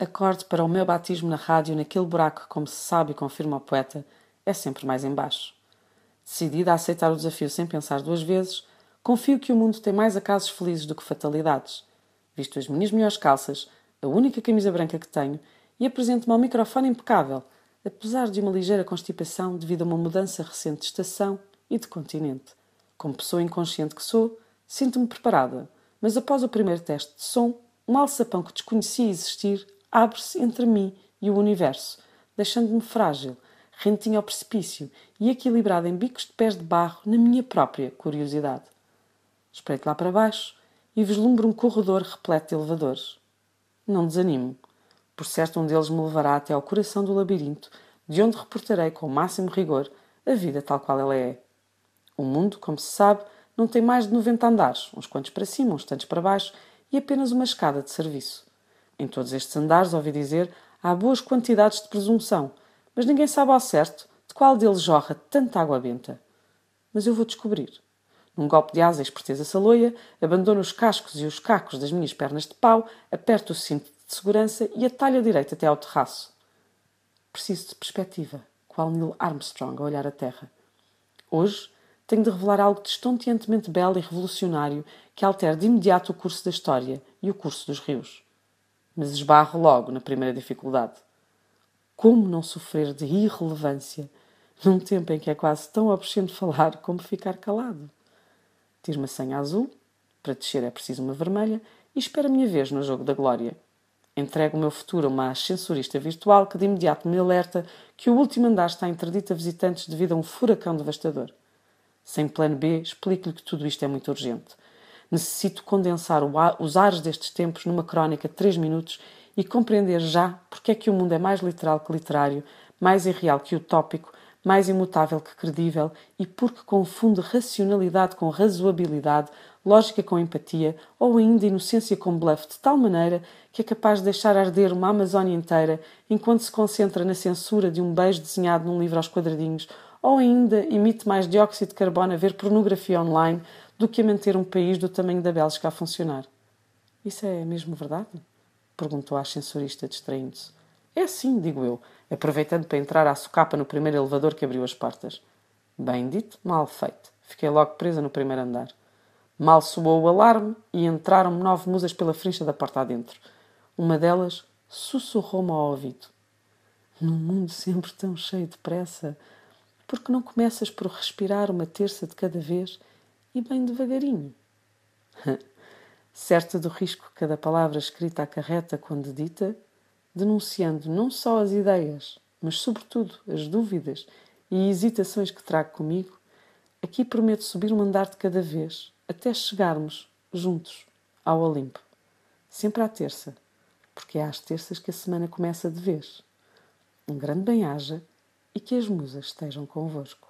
Acorde para o meu batismo na rádio naquele buraco como se sabe e confirma o poeta, é sempre mais embaixo. Decidida a aceitar o desafio sem pensar duas vezes, confio que o mundo tem mais acasos felizes do que fatalidades. Visto as minhas melhores calças, a única camisa branca que tenho, e apresento-me ao microfone impecável, apesar de uma ligeira constipação devido a uma mudança recente de estação e de continente. Como pessoa inconsciente que sou, sinto-me preparada, mas após o primeiro teste de som, um alçapão que desconhecia existir abre-se entre mim e o universo, deixando-me frágil, rentinho ao precipício e equilibrada em bicos de pés de barro na minha própria curiosidade. Espreito lá para baixo e vislumbro um corredor repleto de elevadores. Não desanimo. Por certo, um deles me levará até ao coração do labirinto, de onde reportarei com o máximo rigor a vida tal qual ela é. O mundo, como se sabe, não tem mais de 90 andares, uns quantos para cima, uns tantos para baixo, e apenas uma escada de serviço. Em todos estes andares, ouvi dizer, há boas quantidades de presunção, mas ninguém sabe ao certo de qual deles jorra tanta água benta. Mas eu vou descobrir. Num golpe de asa e esperteza saloia, abandono os cascos e os cacos das minhas pernas de pau, aperto o cinto de segurança e atalho a direita até ao terraço. Preciso de perspectiva, qual Neil Armstrong a olhar a terra. Hoje tenho de revelar algo estonteantemente belo e revolucionário que altere de imediato o curso da história e o curso dos rios. Mas esbarro logo na primeira dificuldade. Como não sofrer de irrelevância num tempo em que é quase tão obsceno falar como ficar calado? Tiro uma senha azul, para descer é preciso uma vermelha, e espero a minha vez no jogo da glória. Entrego o meu futuro a uma ascensorista virtual que de imediato me alerta que o último andar está interdito a visitantes devido a um furacão devastador. Sem plano B, explico-lhe que tudo isto é muito urgente. Necessito condensar os ares destes tempos numa crónica de três minutos e compreender já porque é que o mundo é mais literal que literário, mais irreal que utópico, mais imutável que credível e porque confunde racionalidade com razoabilidade, lógica com empatia ou ainda inocência com bluff de tal maneira que é capaz de deixar arder uma Amazónia inteira enquanto se concentra na censura de um beijo desenhado num livro aos quadradinhos ou ainda emite mais dióxido de carbono a ver pornografia online do que a manter um país do tamanho da Bélgica a funcionar. Isso é mesmo verdade? Perguntou a ascensorista, distraindo-se. É sim, digo eu, aproveitando para entrar à socapa no primeiro elevador que abriu as portas. Bem dito, mal feito. Fiquei logo presa no primeiro andar. Mal soou o alarme e entraram-me nove musas pela frincha da porta adentro. Uma delas sussurrou-me ao ouvido. Num mundo sempre tão cheio de pressa, por que não começas por respirar uma terça de cada vez e bem devagarinho? Certa do risco que cada palavra escrita acarreta quando dita, denunciando não só as ideias, mas sobretudo as dúvidas e hesitações que trago comigo, aqui prometo subir um andar de cada vez até chegarmos, juntos, ao Olimpo. Sempre à terça, porque é às terças que a semana começa de vez. Um grande bem-aja e que as musas estejam convosco.